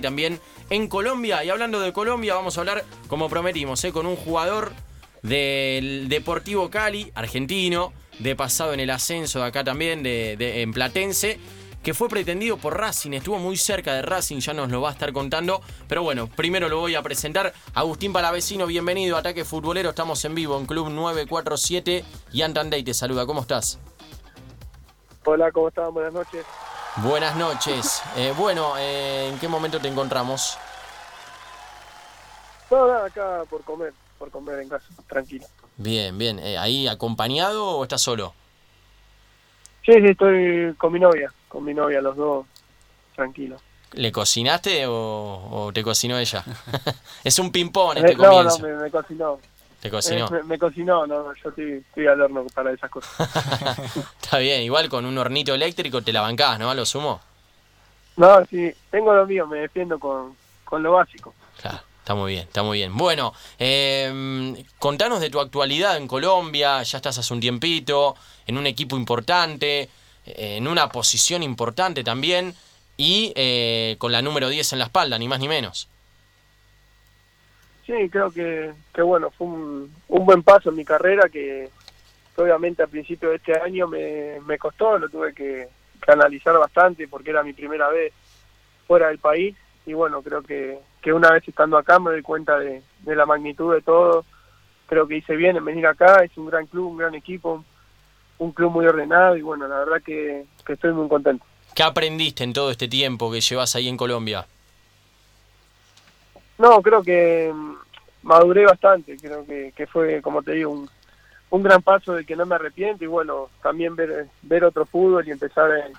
también en Colombia. Y hablando de Colombia, vamos a hablar, como prometimos, ¿eh? con un jugador del Deportivo Cali, argentino, de pasado en el ascenso de acá también, de, en Platense, que fue pretendido por Racing, estuvo muy cerca de Racing, ya nos lo va a estar contando. Pero bueno, primero lo voy a presentar. Agustín Palavecino, bienvenido Ataque Futbolero, estamos en vivo en Club 947 y Antandey te saluda, ¿cómo estás? Hola, ¿cómo estás? Buenas noches. Buenas noches. Eh, bueno, eh, ¿en qué momento te encontramos? No, nada, acá por comer, por comer en casa, tranquilo. Bien, bien. Eh, ¿Ahí acompañado o estás solo? Sí, sí, estoy con mi novia, con mi novia, los dos, tranquilo. ¿Le cocinaste o, te cocinó ella? es un ping-pong este comienzo. No, no, me cocinó. ¿Te cocinó? Eh, me, cocinó, no, yo estoy, al horno para esas cosas. Está bien, igual con un hornito eléctrico te la bancás, ¿no? A lo sumo. No, sí, tengo lo mío, me defiendo con, lo básico. Claro, está muy bien, está muy bien. Bueno, eh, contanos de tu actualidad en Colombia, ya estás hace un tiempito, en un equipo importante, en una posición importante también, y eh, con la número 10 en la espalda, ni más ni menos. Sí, creo que, que bueno, fue un, un, buen paso en mi carrera que, obviamente al principio de este año me, me costó, lo tuve que, analizar bastante porque era mi primera vez fuera del país y bueno, creo que, que una vez estando acá me doy cuenta de, de la magnitud de todo, creo que hice bien en venir acá, es un gran club, un gran equipo, un club muy ordenado y bueno, la verdad que, que estoy muy contento. ¿Qué aprendiste en todo este tiempo que llevas ahí en Colombia? No, creo que mm, maduré bastante, creo que, que fue, como te digo, un, un gran paso de que no me arrepiento y bueno, también ver, ver otro fútbol y empezar eh,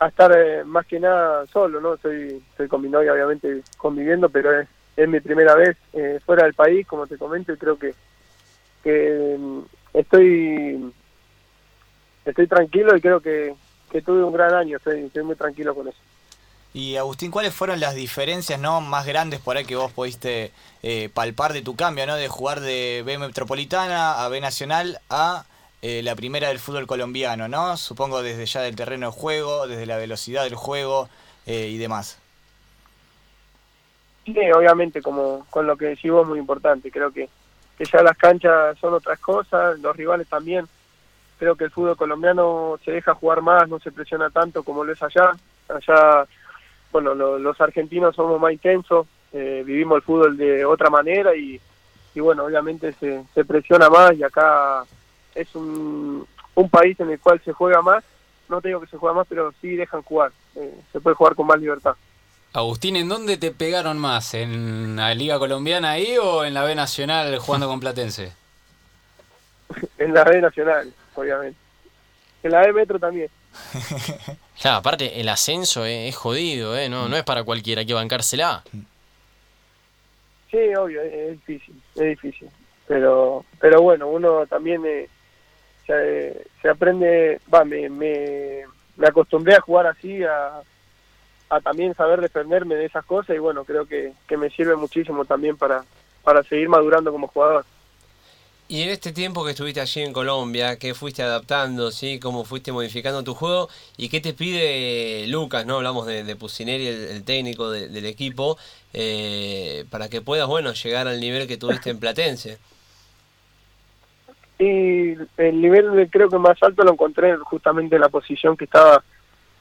a estar eh, más que nada solo, ¿no? Estoy, estoy con mi novia obviamente conviviendo, pero es, es mi primera vez eh, fuera del país, como te comento, y creo que, que mm, estoy, estoy tranquilo y creo que, que tuve un gran año, estoy, estoy muy tranquilo con eso. Y Agustín, ¿cuáles fueron las diferencias no más grandes por ahí que vos pudiste eh, palpar de tu cambio, ¿no? De jugar de B Metropolitana a B Nacional a eh, la primera del fútbol colombiano, ¿no? Supongo desde ya del terreno de juego, desde la velocidad del juego eh, y demás. Sí, obviamente, como con lo que decís vos, muy importante. Creo que, que ya las canchas son otras cosas, los rivales también. Creo que el fútbol colombiano se deja jugar más, no se presiona tanto como lo es allá. Allá bueno, los argentinos somos más intensos, eh, vivimos el fútbol de otra manera y, y bueno, obviamente se, se, presiona más y acá es un, un país en el cual se juega más, no te digo que se juega más, pero sí dejan jugar, eh, se puede jugar con más libertad. Agustín, ¿en dónde te pegaron más? ¿En la Liga Colombiana ahí o en la B Nacional jugando con Platense? en la B Nacional, obviamente. En la B Metro también. Claro, aparte el ascenso es, jodido, ¿eh? No, no es para cualquiera, que bancársela. Sí, obvio, es, difícil, es difícil. Pero, pero bueno, uno también eh, se, aprende, va, me, me, acostumbré a jugar así, a, a también saber defenderme de esas cosas y bueno, creo que, que me sirve muchísimo también para, para seguir madurando como jugador. Y en este tiempo que estuviste allí en Colombia, ¿qué fuiste adaptando, sí? ¿Cómo fuiste modificando tu juego? ¿Y qué te pide Lucas, no? Hablamos de, de el, técnico del equipo, eh, para que puedas, bueno, llegar al nivel que tuviste en Platense. Y el nivel creo que más alto lo encontré justamente en la posición que estaba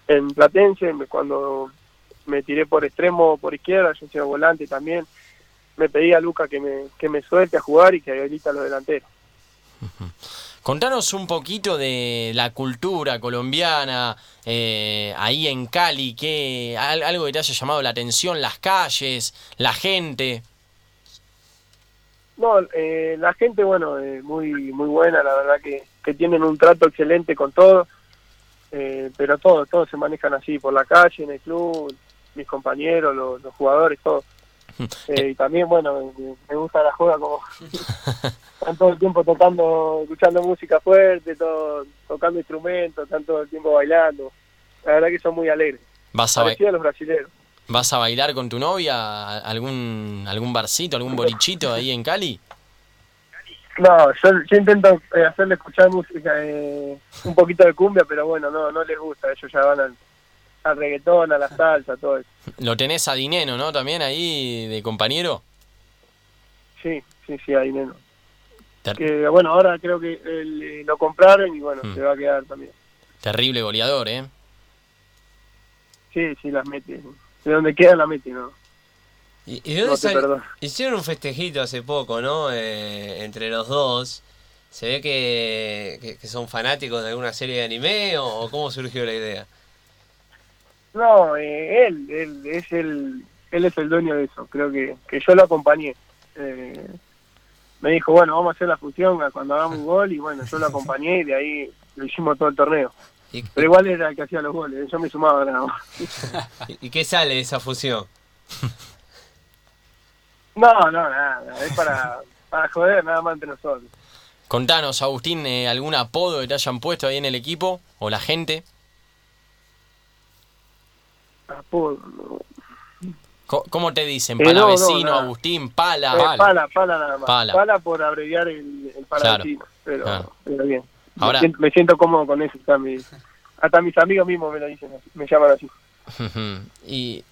en Platense, cuando me tiré por extremo, por izquierda, yo soy volante también me pedía a Luca que me, que me suelte a jugar y que habilita a los delanteros. Contanos un poquito de la cultura colombiana eh, ahí en Cali, que algo que te haya llamado la atención, las calles, la gente. No, eh, la gente, bueno, eh, muy muy buena, la verdad que, que tienen un trato excelente con todo, pero todos, todos se manejan así por la calle, en el club, mis compañeros, los, los jugadores, todos Eh, y también, bueno, me gusta la joda como están todo el tiempo tocando, escuchando música fuerte, todo, tocando instrumentos, están todo el tiempo bailando. La verdad que son muy alegres. ¿Vas a, a los brasileños. ¿Vas a bailar con tu novia algún algún barcito, algún bolichito ahí en Cali? No, yo, intento eh, hacerle escuchar música, eh, un poquito de cumbia, pero bueno, no no les gusta, ellos ya van al, al reggaetón, a la salsa, todo eso. Lo tenés a Dineno, ¿no? También ahí de compañero. Sí, sí, sí, ahí menos. Ter- Que bueno, ahora creo que eh, lo compraron y bueno, Mm. se va a quedar también. terrible goleador, ¿eh? Sí, sí, las mete. De donde queda la mete, ¿no? ¿Y, y de dónde No sal-. Hicieron un festejito hace poco, ¿no? Eh, entre los dos. ¿Se ve que, que- que son fanáticos de alguna serie de anime o, o cómo surgió la idea? No, eh, él, él es el, él es el dueño de eso. Creo que, que yo lo acompañé. Eh, me dijo, bueno, vamos a hacer la fusión cuando hagamos un gol y bueno, yo lo acompañé y de ahí lo hicimos todo el torneo. ¿Y, Pero igual era el que hacía los goles, yo me sumaba nada más. y- y qué sale de esa fusión? No, no, nada, es para, para joder nada más entre nosotros. Contanos, Agustín, eh, ¿algún apodo que te hayan puesto ahí en el equipo? ¿O la gente? Apodo, no. ¿Cómo te dicen? Eh, no, no, Palavecino, nada. Agustín, Pala. Eh, Pala. pala, pala nada más. Pala. Pala, por abreviar el, el palavecino, pero, pero bien. Ahora- Me, siento, me siento cómodo con eso. Hasta, mi- hasta mis amigos mismos me lo dicen, así, me llaman así. y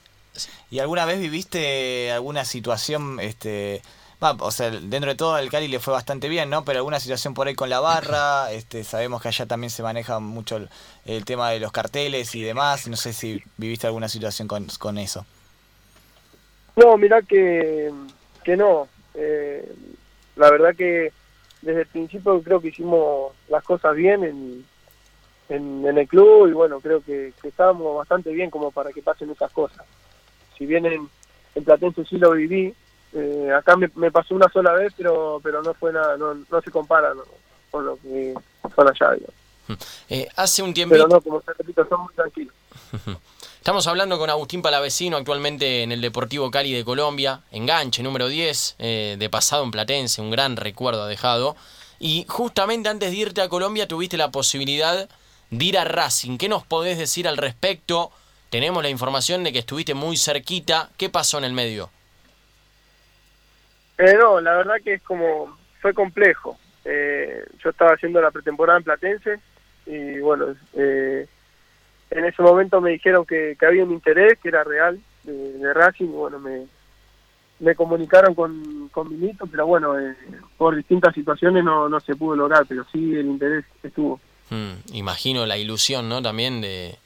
¿Y alguna vez viviste alguna situación, este, va, o sea, dentro de todo al Cali le fue bastante bien, ¿no? Pero alguna situación por ahí con la barra, este, sabemos que allá también se maneja mucho el, el tema de los carteles y demás, no sé si viviste alguna situación con, con eso. No, mirá que, que no. Eh, la verdad que desde el principio creo que hicimos las cosas bien en, en, en el club y bueno, creo que, que estábamos bastante bien como para que pasen esas cosas. Si bien en, en Platense sí lo viví, eh, acá me, me pasó una sola vez, pero pero no fue nada, no, no se compara ¿no? con lo que son allá. eh, hace un tiempito... Pero no, como te repito, son muy tranquilos. Estamos hablando con Agustín Palavecino, actualmente en el Deportivo Cali de Colombia, enganche número 10, eh, de pasado en Platense, un gran recuerdo ha dejado. Y justamente antes de irte a Colombia tuviste la posibilidad de ir a Racing. ¿Qué nos podés decir al respecto? Tenemos la información de que estuviste muy cerquita. ¿Qué pasó en el medio? Eh, no, la verdad que es como, fue complejo. Eh, yo estaba haciendo la pretemporada en Platense y bueno, eh, en ese momento me dijeron que, que había un interés, que era real, de, Racing, bueno, me, me comunicaron con, con Milito, pero bueno, eh, por distintas situaciones no, no se pudo lograr, pero sí el interés estuvo. Hmm, imagino la ilusión, ¿no? También de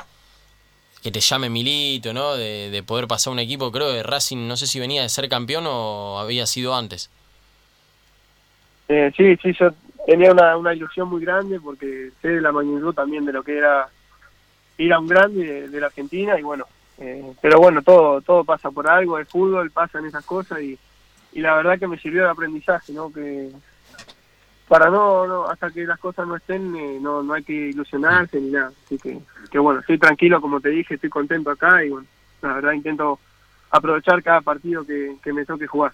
que te llame Milito, ¿no? De, de poder pasar un equipo, creo que Racing, no sé si venía de ser campeón o había sido antes. Eh, sí, sí, yo tenía una, una ilusión muy grande porque sé de la magnitud también de lo que era ir a un grande de, la Argentina y bueno, eh, pero bueno, todo todo pasa por algo, el fútbol pasan esas cosas y, y la verdad que me sirvió de aprendizaje, ¿no? Que para no, no hasta que las cosas no estén, eh, no, no hay que ilusionarse ni nada. Así que, que bueno, estoy tranquilo, como te dije, estoy contento acá y bueno, la verdad intento aprovechar cada partido que, que me toque jugar.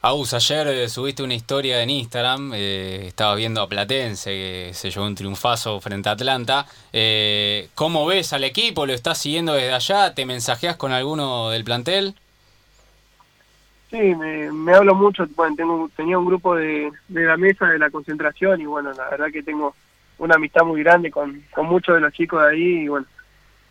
Agus, ayer eh, subiste una historia en Instagram, eh, estaba viendo a Platense, que se llevó un triunfazo frente a Atlanta. Eh, ¿Cómo ves al equipo? ¿Lo estás siguiendo desde allá? ¿Te mensajeas con alguno del plantel? Sí, me, me hablo mucho, bueno, tengo, tenía un grupo de, de la mesa de la concentración y bueno, la verdad que tengo una amistad muy grande con, con muchos de los chicos de ahí y bueno,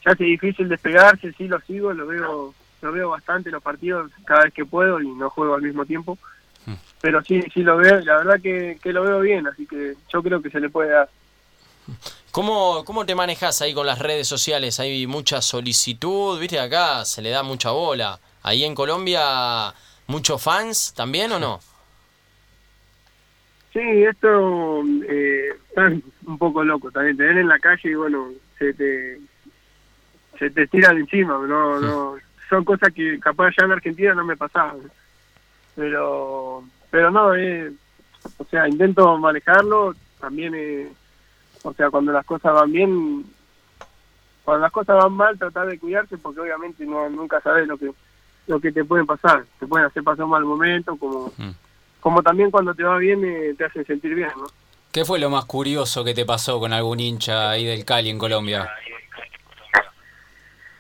ya hace difícil despegarse, sí lo sigo, lo veo lo veo bastante los partidos cada vez que puedo y no juego al mismo tiempo, Mm. pero sí, sí lo veo la verdad que, que lo veo bien, así que yo creo que se le puede dar. ¿Cómo, ¿Cómo te manejas ahí con las redes sociales? Hay mucha solicitud, viste, acá se le da mucha bola. Ahí en Colombia, muchos fans también o no? Sí, esto eh, un poco loco también. Te ven en la calle y bueno, se te, se te tiran encima. No, no, son cosas que capaz ya en Argentina no me pasaban. Pero, pero no, eh, o sea, intento manejarlo. También, eh, o sea, cuando las cosas van bien, cuando las cosas van mal, tratar de cuidarse porque obviamente no nunca sabes lo que lo que te pueden pasar. Te pueden hacer pasar un mal momento, como Mm. como también cuando te va bien eh, te hace sentir bien, ¿no? ¿Qué fue lo más curioso que te pasó con algún hincha ahí del Cali en Colombia?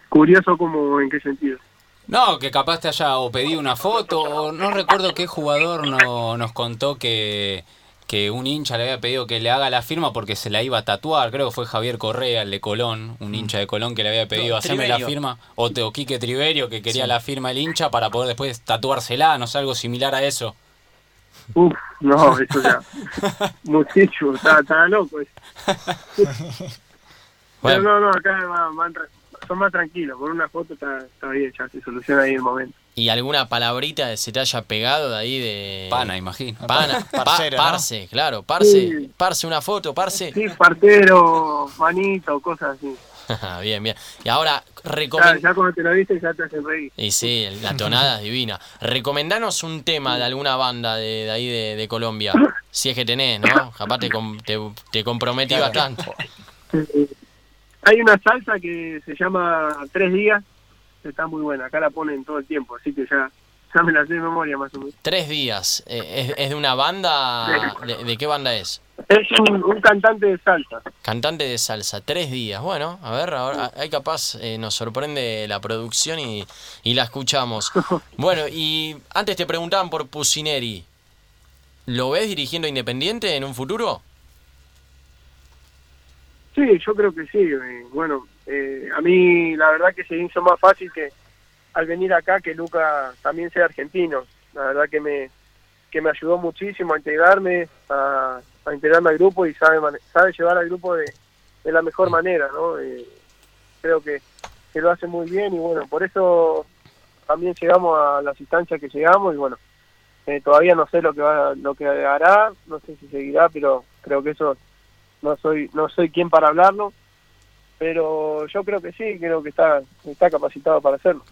Curioso como en qué sentido. No, que capaz te haya o pedido una foto, o no recuerdo qué jugador no, nos contó que, que un hincha le había pedido que le haga la firma porque se la iba a tatuar. Creo que fue Javier Correa, el de Colón, un hincha de Colón que le había pedido hacerme la firma. O, te- o Quique Triverio que quería Sí. la firma del hincha para poder después tatuársela, no sé, algo similar a eso. Uf, no, eso ya. Muchísimo, está, está loco. Pero Bueno, no, no, acá van- van son más tranquilos. Por una foto está, está bien, ya se soluciona ahí el momento. ¿Y alguna palabrita que se te haya pegado de ahí de. Pana, imagino. Pana, pa- Parcero, ¿no? parce, claro, parce, Sí. parce una foto, parce. Sí, partero, manito, cosas así. bien, bien. Y ahora, Ya, recomend... ya cuando te lo viste ya te hacen reír. Y sí, la tonada es divina. Recomendanos un tema de alguna banda de, de ahí de, de Colombia. Si es que tenés, ¿no? Capaz te, com- te, te comprometí bastante. Hay una salsa que se llama Tres Días, está muy buena. Acá la ponen todo el tiempo, así que ya, ya me la sé de memoria más o menos. Tres días. Eh, ¿Es, es de una banda? ¿De, de qué banda es? Es un, un cantante de salsa. Cantante de salsa. Tres días. Bueno, a ver, ahora hay capaz, eh, nos sorprende la producción y, y la escuchamos. Bueno, y antes te preguntaban por Pusineri. ¿Lo ves dirigiendo Independiente en un futuro? Sí, yo creo que sí. eh, bueno, eh, a mí la verdad que se hizo más fácil que al venir acá que Luca también sea argentino. La verdad que me que me ayudó muchísimo a integrarme, a, integrarme al grupo y sabe sabe llevar al grupo de, de la mejor manera, ¿no? Eh, creo que, que lo hace muy bien y bueno, por eso también llegamos a las instancias que llegamos y bueno, eh, todavía no sé lo que va, lo que hará, no sé si seguirá, pero creo que eso no soy no soy quien para hablarlo, pero yo creo que sí, creo que está está capacitado para hacerlo.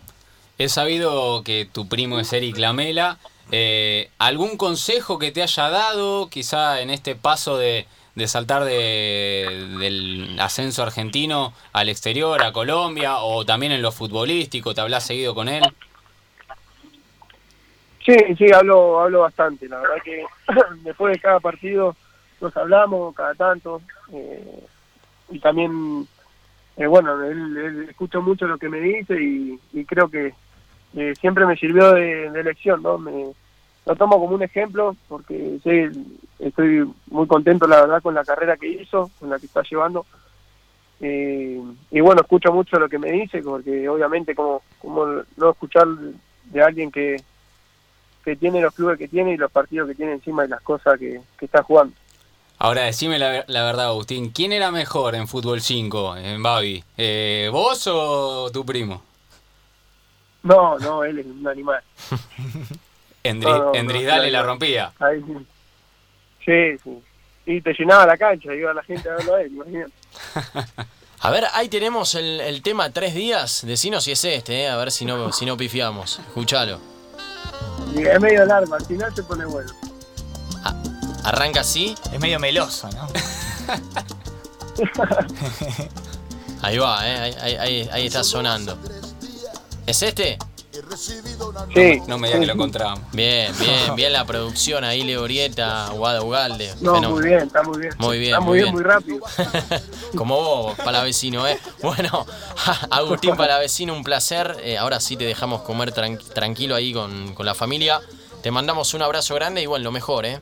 He sabido que tu primo es Eric Lamela. Eh, ¿Algún consejo que te haya dado, quizá en este paso de, de saltar de- del ascenso argentino al exterior, a Colombia, o también en lo futbolístico? ¿Te hablas seguido con él? Sí, sí, hablo, hablo bastante. La verdad que después de cada partido nos hablamos cada tanto. eh, y también, eh, bueno, él, él escucho mucho lo que me dice y, creo que eh, siempre me sirvió de, de lección, ¿no? Me, lo tomo como un ejemplo porque sí, estoy muy contento, la verdad, con la carrera que hizo, con la que está llevando. Eh, y bueno, escucho mucho lo que me dice porque obviamente como, como no escuchar de alguien que, que tiene los clubes que tiene y los partidos que tiene encima y las cosas que está jugando. Ahora, decime la, la verdad, Agustín. ¿Quién era mejor en Fútbol 5, en Babi? Eh, ¿Vos o tu primo? No, no, él es un animal. Endri, No, no, no, la rompía. Ahí sí. Sí, sí. Y te llenaba la cancha, iba la gente a verlo a él, imagínate. A ver, ahí tenemos el, el tema tres días. Decinos si es este, eh, a ver si no, si no pifiamos. Escuchalo. Y es medio largo, al final se pone bueno. Arranca así. Es medio meloso, ¿no? Ahí va, eh, ahí, ahí- ahí- ahí está sonando. ¿Es este? Sí. No me digas que lo encontramos. Bien, bien, bien la producción ahí, Leorieta, Guada Ugalde. No, muy bien, está muy bien. Muy bien, Está muy muy bien, bien. muy rápido. Como vos, palavecino, ¿eh? Bueno, Agustín Palavecino, un placer. Eh, ahora sí te dejamos comer tran- tranquilo ahí con, con la familia. Te mandamos un abrazo grande y bueno, lo mejor, ¿eh?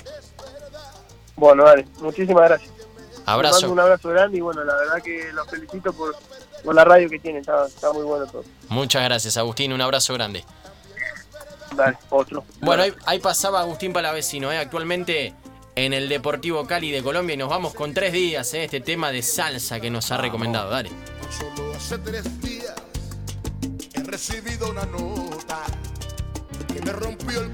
Bueno, dale, muchísimas gracias. Les mando Abrazo. un abrazo grande y bueno, la verdad que los felicito por, por la radio que tienen, está, está muy bueno todo. Muchas gracias, Agustín. Un abrazo grande. Dale, otro. Bueno, ahí, ahí pasaba Agustín Palavecino, ¿eh? actualmente en el Deportivo Cali de Colombia y nos vamos con tres días, ¿eh? este tema de salsa que nos ha recomendado. Dale. Solo hace tres días he recibido una nota que me rompió el